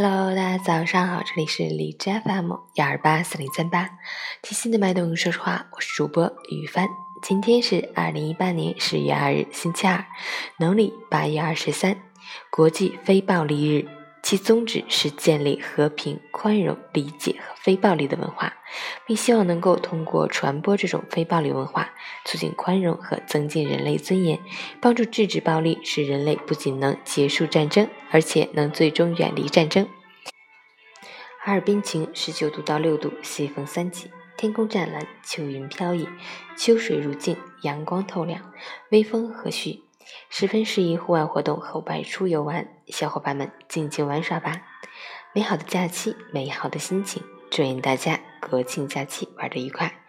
Hello，大家早上好，这里是李枝 FM 幺二八四零三八，贴心的麦动，说实话，我是主播雨帆。今天是二零一八年十月二日，星期二，农历八月二十三，国际非暴力日。其宗旨是建立和平、宽容、理解和非暴力的文化，并希望能够通过传播这种非暴力文化，促进宽容和增进人类尊严，帮助制止暴力，使人类不仅能结束战争，而且能最终远离战争。哈尔滨晴，十九度到六度，西风三级，天空湛蓝，秋云飘逸，秋水如镜，阳光透亮，微风和煦。十分适宜户外活动和外出游玩，小伙伴们尽情玩耍吧！美好的假期，美好的心情，祝愿大家国庆假期玩得愉快，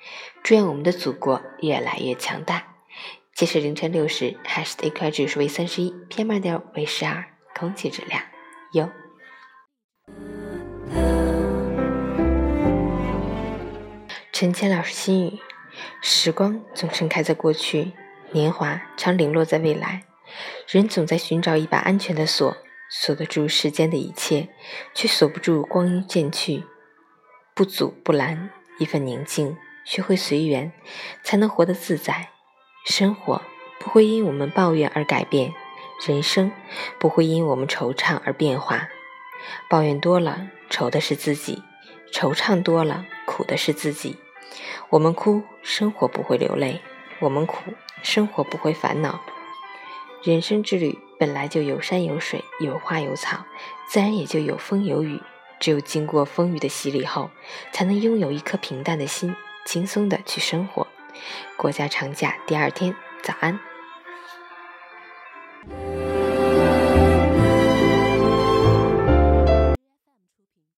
祝愿我们的祖国越来越强大。截止凌晨六时，海市的 AQI 指数为三十一，PM 二点五为十二，空气质量优。陈谦老师心语：时光总盛开在过去。年华常零落在未来，人总在寻找一把安全的锁，锁得住世间的一切，却锁不住光阴渐去。不阻不拦，一份宁静，学会随缘，才能活得自在。生活不会因我们抱怨而改变，人生不会因我们惆怅而变化。抱怨多了，愁的是自己；惆怅多了，苦的是自己。我们哭，生活不会流泪；我们苦。生活不会烦恼，人生之旅本来就有山有水，有花有草，自然也就有风有雨。只有经过风雨的洗礼后，才能拥有一颗平淡的心，轻松的去生活。国家长假第二天，早安。